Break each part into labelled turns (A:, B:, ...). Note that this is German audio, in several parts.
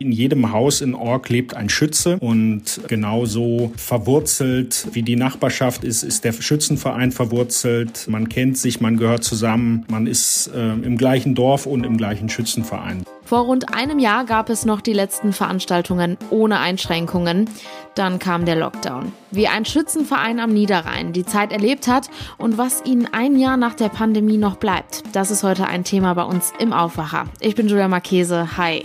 A: In jedem Haus in Ork lebt ein Schütze und genauso verwurzelt wie die Nachbarschaft ist, ist der Schützenverein verwurzelt. Man kennt sich, man gehört zusammen, man ist äh, im gleichen Dorf und im gleichen Schützenverein.
B: Vor rund einem Jahr gab es noch die letzten Veranstaltungen ohne Einschränkungen. Dann kam der Lockdown. Wie ein Schützenverein am Niederrhein die Zeit erlebt hat und was ihnen ein Jahr nach der Pandemie noch bleibt, das ist heute ein Thema bei uns im Aufwacher. Ich bin Julia Marchese. Hi.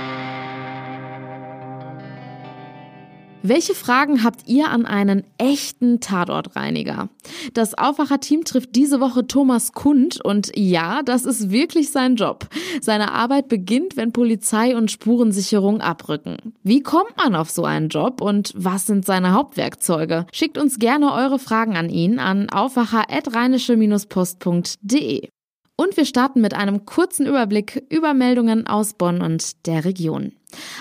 B: Welche Fragen habt ihr an einen echten Tatortreiniger? Das Aufwacher-Team trifft diese Woche Thomas Kund und ja, das ist wirklich sein Job. Seine Arbeit beginnt, wenn Polizei und Spurensicherung abrücken. Wie kommt man auf so einen Job und was sind seine Hauptwerkzeuge? Schickt uns gerne eure Fragen an ihn an aufwacher.rheinische-post.de. Und wir starten mit einem kurzen Überblick über Meldungen aus Bonn und der Region.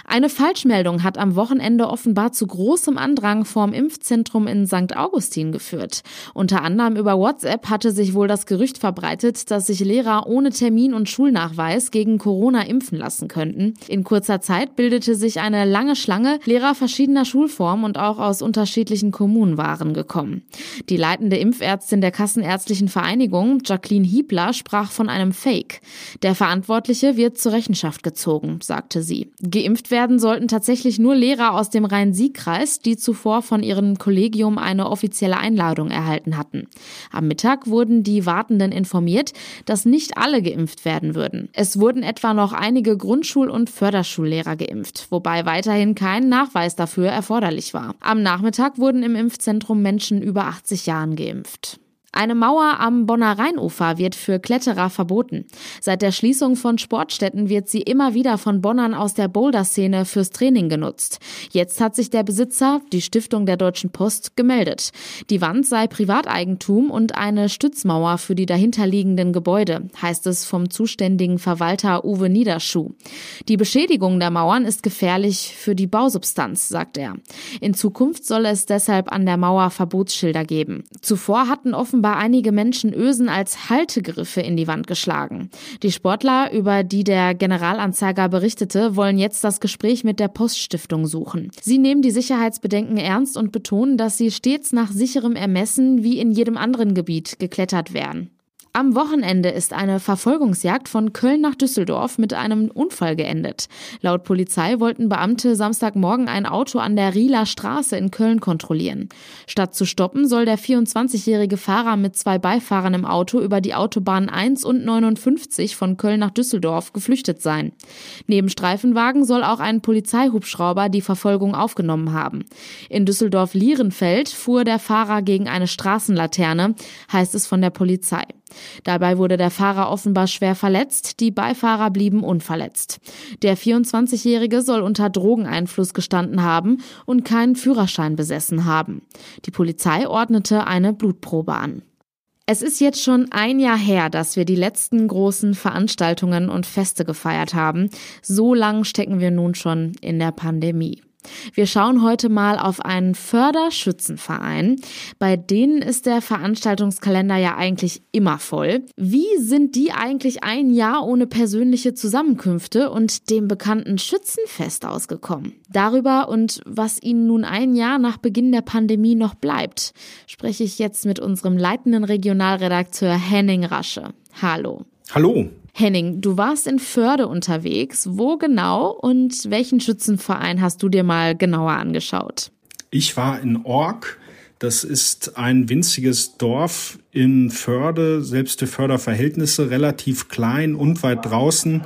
B: Eine Falschmeldung hat am Wochenende offenbar zu großem Andrang vorm Impfzentrum in St. Augustin geführt. Unter anderem über WhatsApp hatte sich wohl das Gerücht verbreitet, dass sich Lehrer ohne Termin und Schulnachweis gegen Corona impfen lassen könnten. In kurzer Zeit bildete sich eine lange Schlange. Lehrer verschiedener Schulformen und auch aus unterschiedlichen Kommunen waren gekommen. Die leitende Impfärztin der Kassenärztlichen Vereinigung, Jacqueline Hiebler, sprach von einem Fake. Der Verantwortliche wird zur Rechenschaft gezogen, sagte sie. Geimpft werden sollten tatsächlich nur Lehrer aus dem Rhein-Sieg-Kreis, die zuvor von ihrem Kollegium eine offizielle Einladung erhalten hatten. Am Mittag wurden die Wartenden informiert, dass nicht alle geimpft werden würden. Es wurden etwa noch einige Grundschul- und Förderschullehrer geimpft, wobei weiterhin kein Nachweis dafür erforderlich war. Am Nachmittag wurden im Impfzentrum Menschen über 80 Jahren geimpft. Eine Mauer am Bonner Rheinufer wird für Kletterer verboten. Seit der Schließung von Sportstätten wird sie immer wieder von Bonnern aus der Boulder-Szene fürs Training genutzt. Jetzt hat sich der Besitzer, die Stiftung der Deutschen Post, gemeldet. Die Wand sei Privateigentum und eine Stützmauer für die dahinterliegenden Gebäude, heißt es vom zuständigen Verwalter Uwe Niederschuh. Die Beschädigung der Mauern ist gefährlich für die Bausubstanz, sagt er. In Zukunft soll es deshalb an der Mauer Verbotsschilder geben. Zuvor hatten offenbar offenbar einige Menschen Ösen als Haltegriffe in die Wand geschlagen. Die Sportler, über die der Generalanzeiger berichtete, wollen jetzt das Gespräch mit der Poststiftung suchen. Sie nehmen die Sicherheitsbedenken ernst und betonen, dass sie stets nach sicherem Ermessen wie in jedem anderen Gebiet geklettert werden. Am Wochenende ist eine Verfolgungsjagd von Köln nach Düsseldorf mit einem Unfall geendet. Laut Polizei wollten Beamte Samstagmorgen ein Auto an der Rieler Straße in Köln kontrollieren. Statt zu stoppen, soll der 24-jährige Fahrer mit zwei Beifahrern im Auto über die Autobahn 1 und 59 von Köln nach Düsseldorf geflüchtet sein. Neben Streifenwagen soll auch ein Polizeihubschrauber die Verfolgung aufgenommen haben. In Düsseldorf-Lierenfeld fuhr der Fahrer gegen eine Straßenlaterne, heißt es von der Polizei. Dabei wurde der Fahrer offenbar schwer verletzt, die Beifahrer blieben unverletzt. Der 24-Jährige soll unter Drogeneinfluss gestanden haben und keinen Führerschein besessen haben. Die Polizei ordnete eine Blutprobe an. Es ist jetzt schon ein Jahr her, dass wir die letzten großen Veranstaltungen und Feste gefeiert haben. So lang stecken wir nun schon in der Pandemie. Wir schauen heute mal auf einen Förderschützenverein. Bei denen ist der Veranstaltungskalender ja eigentlich immer voll. Wie sind die eigentlich ein Jahr ohne persönliche Zusammenkünfte und dem bekannten Schützenfest ausgekommen? Darüber und was ihnen nun ein Jahr nach Beginn der Pandemie noch bleibt, spreche ich jetzt mit unserem leitenden Regionalredakteur Henning Rasche. Hallo.
A: Hallo.
B: Henning, du warst in Förde unterwegs. Wo genau und welchen Schützenverein hast du dir mal genauer angeschaut?
A: Ich war in Ork. Das ist ein winziges Dorf in Förde, selbst für Förderverhältnisse relativ klein und weit draußen.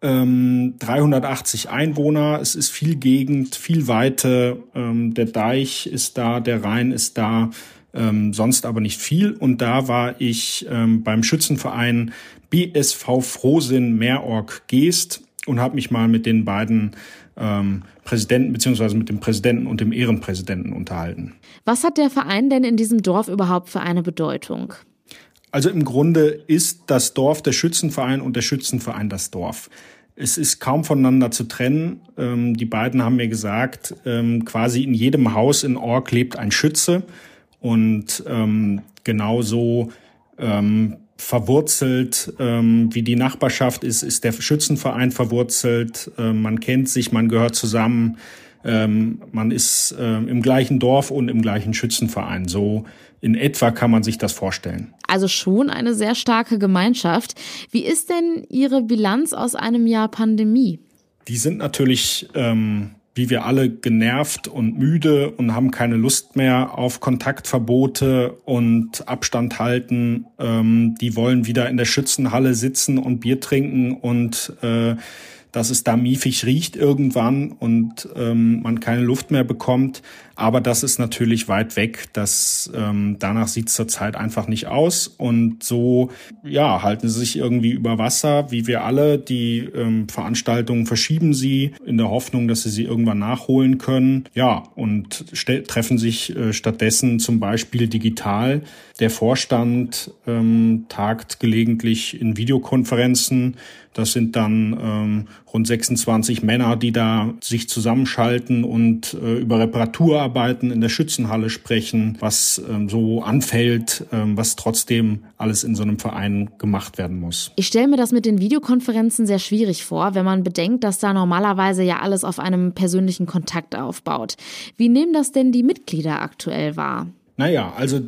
A: Ähm, 380 Einwohner, es ist viel Gegend, viel Weite, ähm, der Deich ist da, der Rhein ist da, ähm, sonst aber nicht viel. Und da war ich ähm, beim Schützenverein BSV Frohsinn Meerorg Geest und habe mich mal mit den beiden ähm, Präsidenten beziehungsweise mit dem Präsidenten und dem Ehrenpräsidenten unterhalten.
B: Was hat der Verein denn in diesem Dorf überhaupt für eine Bedeutung?
A: Also im Grunde ist das Dorf der Schützenverein und der Schützenverein das Dorf. Es ist kaum voneinander zu trennen. Ähm, die beiden haben mir gesagt, ähm, quasi in jedem Haus in Org lebt ein Schütze. Und ähm, genauso ähm, verwurzelt, ähm, wie die Nachbarschaft ist, ist der Schützenverein verwurzelt. Äh, man kennt sich, man gehört zusammen, ähm, man ist äh, im gleichen Dorf und im gleichen Schützenverein. So in etwa kann man sich das vorstellen.
B: Also schon eine sehr starke Gemeinschaft. Wie ist denn Ihre Bilanz aus einem Jahr Pandemie?
A: Die sind natürlich ähm, wie wir alle genervt und müde und haben keine Lust mehr auf Kontaktverbote und Abstand halten. Ähm, die wollen wieder in der Schützenhalle sitzen und Bier trinken und äh, dass es da miefig riecht irgendwann und ähm, man keine Luft mehr bekommt. Aber das ist natürlich weit weg. Das, ähm, danach sieht es zurzeit einfach nicht aus. Und so ja, halten sie sich irgendwie über Wasser, wie wir alle. Die ähm, Veranstaltungen verschieben sie in der Hoffnung, dass sie sie irgendwann nachholen können. Ja, und treffen sich äh, stattdessen zum Beispiel digital. Der Vorstand ähm, tagt gelegentlich in Videokonferenzen das sind dann ähm, rund 26 Männer, die da sich zusammenschalten und äh, über Reparaturarbeiten in der Schützenhalle sprechen, was ähm, so anfällt, ähm, was trotzdem alles in so einem Verein gemacht werden muss.
B: Ich stelle mir das mit den Videokonferenzen sehr schwierig vor, wenn man bedenkt, dass da normalerweise ja alles auf einem persönlichen Kontakt aufbaut. Wie nehmen das denn die Mitglieder aktuell wahr?
A: Naja, also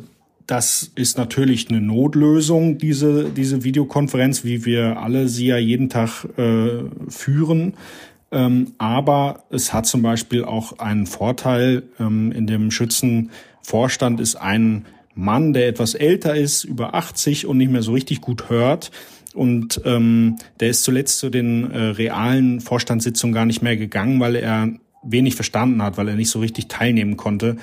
A: das ist natürlich eine Notlösung, diese, diese Videokonferenz, wie wir alle sie ja jeden Tag äh, führen. Ähm, aber es hat zum Beispiel auch einen Vorteil. Ähm, in dem Schützenvorstand ist ein Mann, der etwas älter ist, über 80 und nicht mehr so richtig gut hört. Und ähm, der ist zuletzt zu den äh, realen Vorstandssitzungen gar nicht mehr gegangen, weil er wenig verstanden hat, weil er nicht so richtig teilnehmen konnte.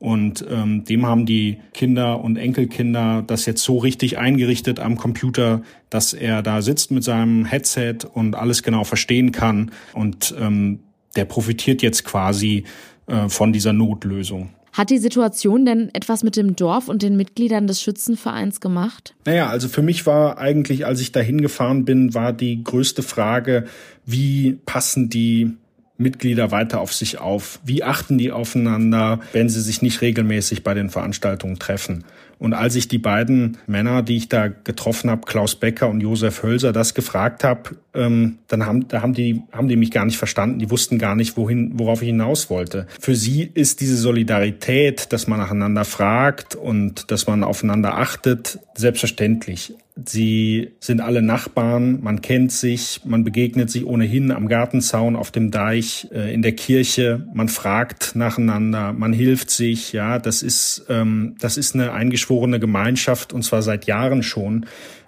A: Und ähm, dem haben die Kinder und Enkelkinder das jetzt so richtig eingerichtet am Computer, dass er da sitzt mit seinem Headset und alles genau verstehen kann. Und ähm, der profitiert jetzt quasi äh, von dieser Notlösung.
B: Hat die Situation denn etwas mit dem Dorf und den Mitgliedern des Schützenvereins gemacht?
A: Naja, also für mich war eigentlich, als ich dahin gefahren bin, war die größte Frage, wie passen die Mitglieder weiter auf sich auf? Wie achten die aufeinander, wenn sie sich nicht regelmäßig bei den Veranstaltungen treffen? Und als ich die beiden Männer, die ich da getroffen habe, Klaus Becker und Josef Hölser, das gefragt habe, ähm, dann haben, da haben die, haben die mich gar nicht verstanden. Die wussten gar nicht, wohin, worauf ich hinaus wollte. Für sie ist diese Solidarität, dass man nacheinander fragt und dass man aufeinander achtet, selbstverständlich. Sie sind alle Nachbarn, man kennt sich, man begegnet sich ohnehin am Gartenzaun, auf dem Deich, äh, in der Kirche, man fragt nacheinander, man hilft sich, ja, das ist, ähm, das ist eine eingeschworene Gemeinschaft und zwar seit Jahren schon.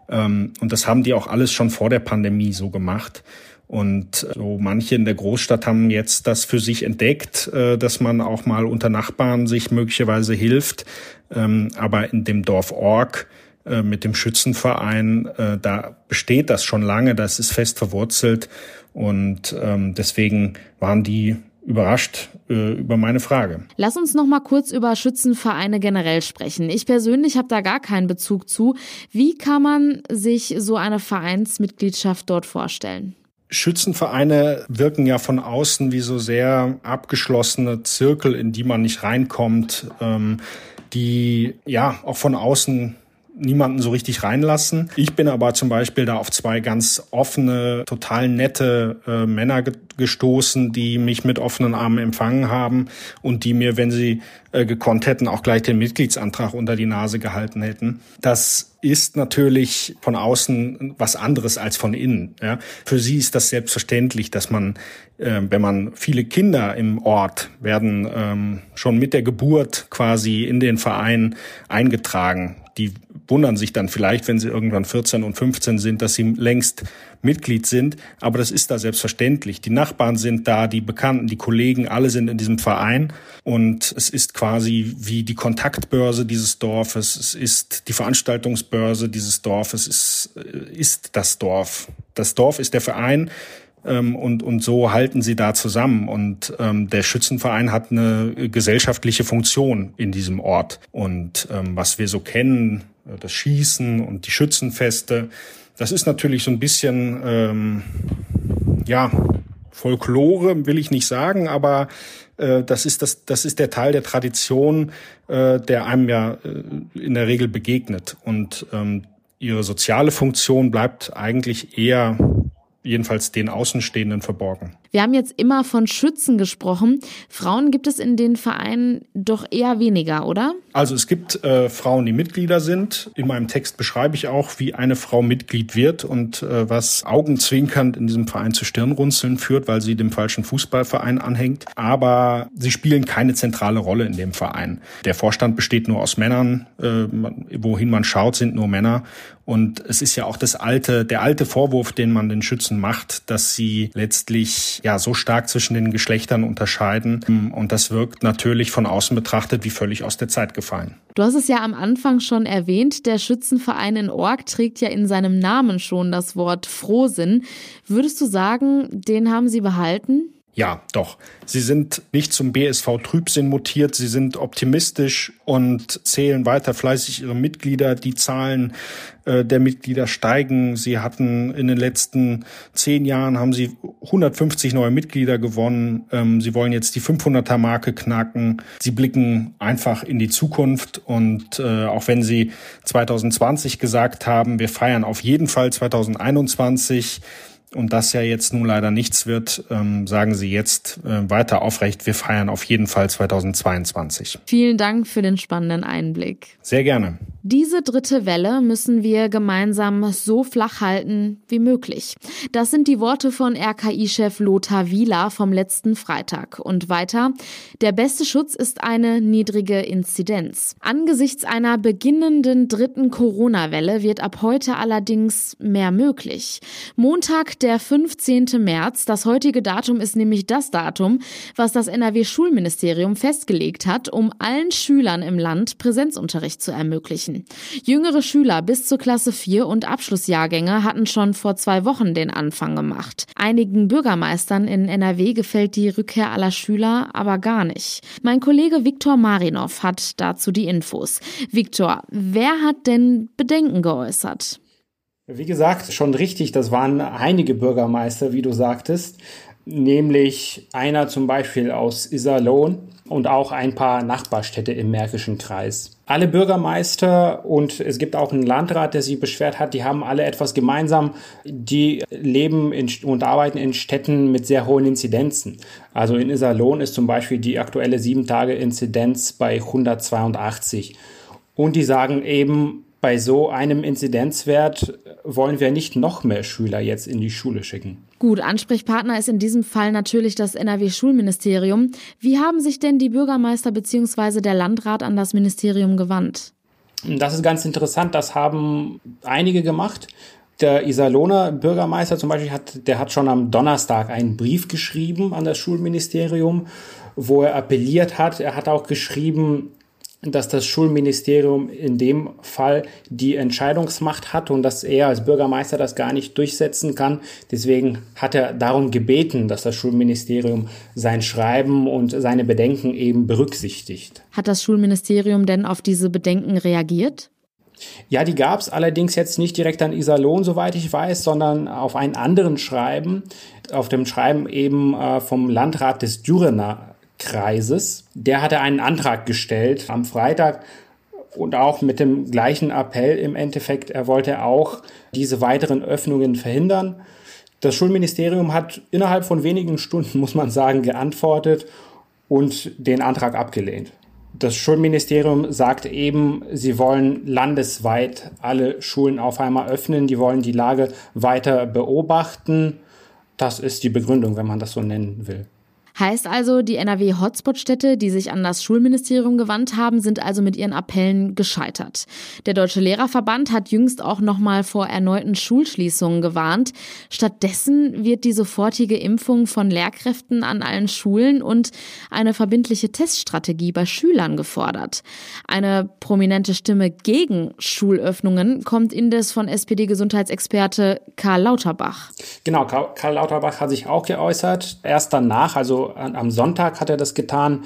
A: Ähm, und das haben die auch alles schon vor der Pandemie so gemacht. Und so manche in der Großstadt haben jetzt das für sich entdeckt, äh, dass man auch mal unter Nachbarn sich möglicherweise hilft. Ähm, aber in dem Dorf Org äh, mit dem Schützenverein, äh, da besteht das schon lange, das ist fest verwurzelt und ähm, deswegen waren die überrascht äh, über meine Frage.
B: Lass uns noch mal kurz über Schützenvereine generell sprechen. Ich persönlich habe da gar keinen Bezug zu. Wie kann man sich so eine Vereinsmitgliedschaft dort vorstellen?
A: Schützenvereine wirken ja von außen wie so sehr abgeschlossene Zirkel, in die man nicht reinkommt, ähm, die ja auch von außen niemanden so richtig reinlassen. Ich bin aber zum Beispiel da auf zwei ganz offene, total nette äh, Männer ge gestoßen, die mich mit offenen Armen empfangen haben und die mir, wenn sie äh, gekonnt hätten, auch gleich den Mitgliedsantrag unter die Nase gehalten hätten. Das ist natürlich von außen was anderes als von innen. Ja. Für sie ist das selbstverständlich, dass man, äh, wenn man viele Kinder im Ort werden ähm, schon mit der Geburt quasi in den Verein eingetragen. Die wundern sich dann vielleicht, wenn sie irgendwann 14 und 15 sind, dass sie längst Mitglied sind. Aber das ist da selbstverständlich. Die Nachbarn sind da, die Bekannten, die Kollegen, alle sind in diesem Verein. Und es ist quasi wie die Kontaktbörse dieses Dorfes. Es ist die Veranstaltungsbörse dieses Dorfes. Es äh, ist das Dorf. Das Dorf ist der Verein. Ähm, und, und so halten sie da zusammen. Und ähm, der Schützenverein hat eine gesellschaftliche Funktion in diesem Ort. Und ähm, was wir so kennen, äh, das Schießen und die Schützenfeste. Das ist natürlich so ein bisschen, ähm, ja, Folklore will ich nicht sagen, aber äh, das ist das, das ist der Teil der Tradition, äh, der einem ja äh, in der Regel begegnet. Und ähm, ihre soziale Funktion bleibt eigentlich eher jedenfalls den Außenstehenden verborgen.
B: Wir haben jetzt immer von Schützen gesprochen. Frauen gibt es in den Vereinen doch eher weniger, oder?
A: Also es gibt äh, Frauen, die Mitglieder sind. In meinem Text beschreibe ich auch, wie eine Frau Mitglied wird und äh, was augenzwinkernd in diesem Verein zu Stirnrunzeln führt, weil sie dem falschen Fußballverein anhängt. Aber sie spielen keine zentrale Rolle in dem Verein. Der Vorstand besteht nur aus Männern. Äh, wohin man schaut, sind nur Männer. Und es ist ja auch das alte, der alte Vorwurf, den man den Schützen macht, dass sie letztlich ja so stark zwischen den Geschlechtern unterscheiden. Und das wirkt natürlich von außen betrachtet wie völlig aus der Zeit gefallen.
B: Du hast es ja am Anfang schon erwähnt, der Schützenverein in Org trägt ja in seinem Namen schon das Wort Frohsinn. Würdest du sagen, den haben sie behalten?
A: Ja, doch. Sie sind nicht zum BSV Trübsinn mutiert, sie sind optimistisch und zählen weiter fleißig ihre Mitglieder. Die Zahlen äh, der Mitglieder steigen. Sie hatten in den letzten zehn Jahren haben sie 150 neue Mitglieder gewonnen. Ähm, sie wollen jetzt die 500er Marke knacken. Sie blicken einfach in die Zukunft und äh, auch wenn sie 2020 gesagt haben, wir feiern auf jeden Fall 2021, und das ja jetzt nun leider nichts wird, ähm, sagen Sie jetzt äh, weiter aufrecht, wir feiern auf jeden Fall 2022.
B: Vielen Dank für den spannenden Einblick.
A: Sehr gerne.
B: Diese dritte Welle müssen wir gemeinsam so flach halten wie möglich. Das sind die Worte von RKI-Chef Lothar Wieler vom letzten Freitag. Und weiter, der beste Schutz ist eine niedrige Inzidenz. Angesichts einer beginnenden dritten Corona-Welle wird ab heute allerdings mehr möglich. Montag, der 15. März, das heutige Datum ist nämlich das Datum, was das NRW-Schulministerium festgelegt hat, um allen Schülern im Land Präsenzunterricht zu ermöglichen. Jüngere Schüler bis zur Klasse 4 und Abschlussjahrgänge hatten schon vor zwei Wochen den Anfang gemacht. Einigen Bürgermeistern in NRW gefällt die Rückkehr aller Schüler aber gar nicht. Mein Kollege Viktor Marinov hat dazu die Infos. Viktor, wer hat denn Bedenken geäußert?
C: Wie gesagt, schon richtig, das waren einige Bürgermeister, wie du sagtest, nämlich einer zum Beispiel aus Iserlohn und auch ein paar Nachbarstädte im Märkischen Kreis. Alle Bürgermeister und es gibt auch einen Landrat, der sich beschwert hat, die haben alle etwas gemeinsam. Die leben in, und arbeiten in Städten mit sehr hohen Inzidenzen. Also in Iserlohn ist zum Beispiel die aktuelle 7-Tage-Inzidenz bei 182. Und die sagen eben, bei so einem Inzidenzwert wollen wir nicht noch mehr Schüler jetzt in die Schule schicken.
B: Gut, Ansprechpartner ist in diesem Fall natürlich das NRW-Schulministerium. Wie haben sich denn die Bürgermeister bzw. der Landrat an das Ministerium gewandt?
C: Das ist ganz interessant. Das haben einige gemacht. Der Iserlohner Bürgermeister zum Beispiel hat, der hat schon am Donnerstag einen Brief geschrieben an das Schulministerium, wo er appelliert hat. Er hat auch geschrieben, dass das Schulministerium in dem Fall die Entscheidungsmacht hat und dass er als Bürgermeister das gar nicht durchsetzen kann. Deswegen hat er darum gebeten, dass das Schulministerium sein Schreiben und seine Bedenken eben berücksichtigt.
B: Hat das Schulministerium denn auf diese Bedenken reagiert?
C: Ja, die gab es allerdings jetzt nicht direkt an Iserlohn, soweit ich weiß, sondern auf einen anderen Schreiben, auf dem Schreiben eben äh, vom Landrat des Dürener Kreises. Der hatte einen Antrag gestellt am Freitag und auch mit dem gleichen Appell im Endeffekt. Er wollte auch diese weiteren Öffnungen verhindern. Das Schulministerium hat innerhalb von wenigen Stunden, muss man sagen, geantwortet und den Antrag abgelehnt. Das Schulministerium sagt eben, sie wollen landesweit alle Schulen auf einmal öffnen, die wollen die Lage weiter beobachten. Das ist die Begründung, wenn man das so nennen will.
B: Heißt also, die NRW-Hotspot-Städte, die sich an das Schulministerium gewandt haben, sind also mit ihren Appellen gescheitert. Der Deutsche Lehrerverband hat jüngst auch nochmal vor erneuten Schulschließungen gewarnt. Stattdessen wird die sofortige Impfung von Lehrkräften an allen Schulen und eine verbindliche Teststrategie bei Schülern gefordert. Eine prominente Stimme gegen Schulöffnungen kommt indes von SPD-Gesundheitsexperte Karl Lauterbach.
C: Genau, Karl Lauterbach hat sich auch geäußert. Erst danach, also am Sonntag hat er das getan.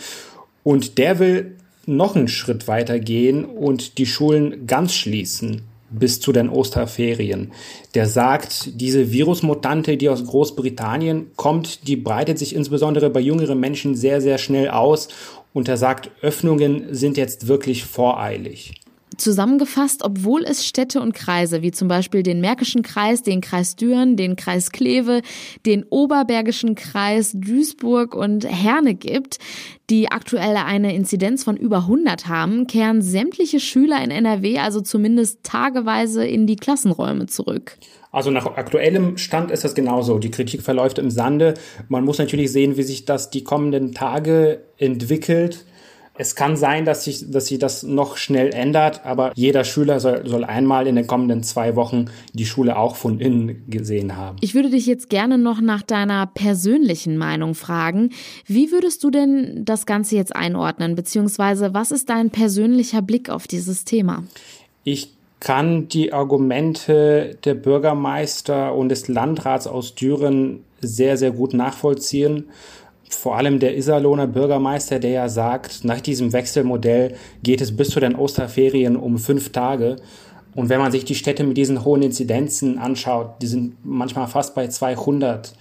C: Und der will noch einen Schritt weiter gehen und die Schulen ganz schließen bis zu den Osterferien. Der sagt, diese Virusmutante, die aus Großbritannien kommt, die breitet sich insbesondere bei jüngeren Menschen sehr, sehr schnell aus. Und er sagt, Öffnungen sind jetzt wirklich voreilig.
B: Zusammengefasst, obwohl es Städte und Kreise wie zum Beispiel den Märkischen Kreis, den Kreis Düren, den Kreis Kleve, den Oberbergischen Kreis Duisburg und Herne gibt, die aktuell eine Inzidenz von über 100 haben, kehren sämtliche Schüler in NRW also zumindest tageweise in die Klassenräume zurück.
C: Also nach aktuellem Stand ist das genauso. Die Kritik verläuft im Sande. Man muss natürlich sehen, wie sich das die kommenden Tage entwickelt. Es kann sein, dass sich, dass sich das noch schnell ändert, aber jeder Schüler soll, soll einmal in den kommenden zwei Wochen die Schule auch von innen gesehen haben.
B: Ich würde dich jetzt gerne noch nach deiner persönlichen Meinung fragen. Wie würdest du denn das Ganze jetzt einordnen, beziehungsweise was ist dein persönlicher Blick auf dieses Thema?
C: Ich kann die Argumente der Bürgermeister und des Landrats aus Düren sehr, sehr gut nachvollziehen vor allem der Iserlohner Bürgermeister, der ja sagt, nach diesem Wechselmodell geht es bis zu den Osterferien um fünf Tage. Und wenn man sich die Städte mit diesen hohen Inzidenzen anschaut, die sind manchmal fast bei 200.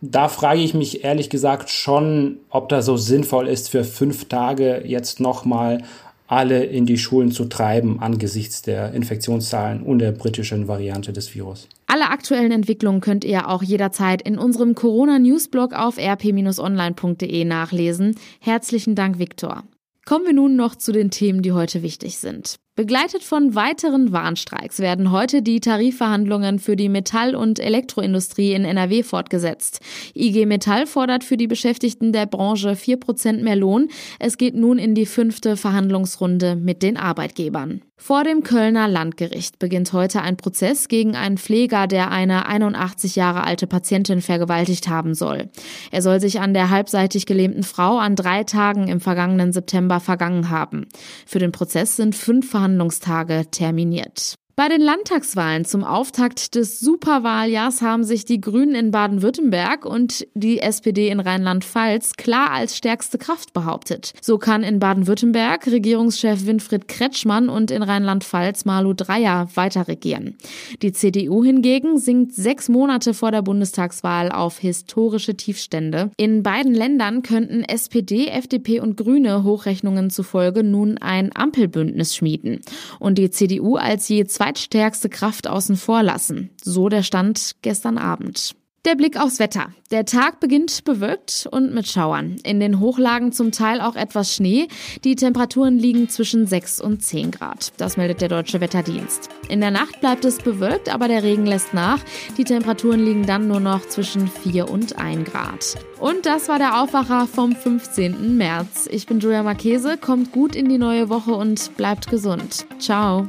C: Da frage ich mich ehrlich gesagt schon, ob das so sinnvoll ist, für fünf Tage jetzt nochmal alle in die Schulen zu treiben angesichts der Infektionszahlen und der britischen Variante des Virus.
B: Alle aktuellen Entwicklungen könnt ihr auch jederzeit in unserem Corona-Newsblog auf rp-online.de nachlesen. Herzlichen Dank, Viktor. Kommen wir nun noch zu den Themen, die heute wichtig sind. Begleitet von weiteren Warnstreiks werden heute die Tarifverhandlungen für die Metall- und Elektroindustrie in NRW fortgesetzt. IG Metall fordert für die Beschäftigten der Branche vier Prozent mehr Lohn. Es geht nun in die fünfte Verhandlungsrunde mit den Arbeitgebern. Vor dem Kölner Landgericht beginnt heute ein Prozess gegen einen Pfleger, der eine 81 Jahre alte Patientin vergewaltigt haben soll. Er soll sich an der halbseitig gelähmten Frau an drei Tagen im vergangenen September vergangen haben. Für den Prozess sind fünf Verhandlungstage terminiert. Bei den Landtagswahlen zum Auftakt des Superwahljahrs haben sich die Grünen in Baden-Württemberg und die SPD in Rheinland-Pfalz klar als stärkste Kraft behauptet. So kann in Baden-Württemberg Regierungschef Winfried Kretschmann und in Rheinland-Pfalz Malu Dreyer weiter regieren. Die CDU hingegen sinkt sechs Monate vor der Bundestagswahl auf historische Tiefstände. In beiden Ländern könnten SPD, FDP und Grüne Hochrechnungen zufolge nun ein Ampelbündnis schmieden und die CDU als je zwei zweitstärkste Kraft außen vor lassen. So der Stand gestern Abend. Der Blick aufs Wetter. Der Tag beginnt bewölkt und mit Schauern. In den Hochlagen zum Teil auch etwas Schnee. Die Temperaturen liegen zwischen 6 und 10 Grad. Das meldet der Deutsche Wetterdienst. In der Nacht bleibt es bewölkt, aber der Regen lässt nach. Die Temperaturen liegen dann nur noch zwischen 4 und 1 Grad. Und das war der Aufwacher vom 15. März. Ich bin Julia Marchese. Kommt gut in die neue Woche und bleibt gesund. Ciao.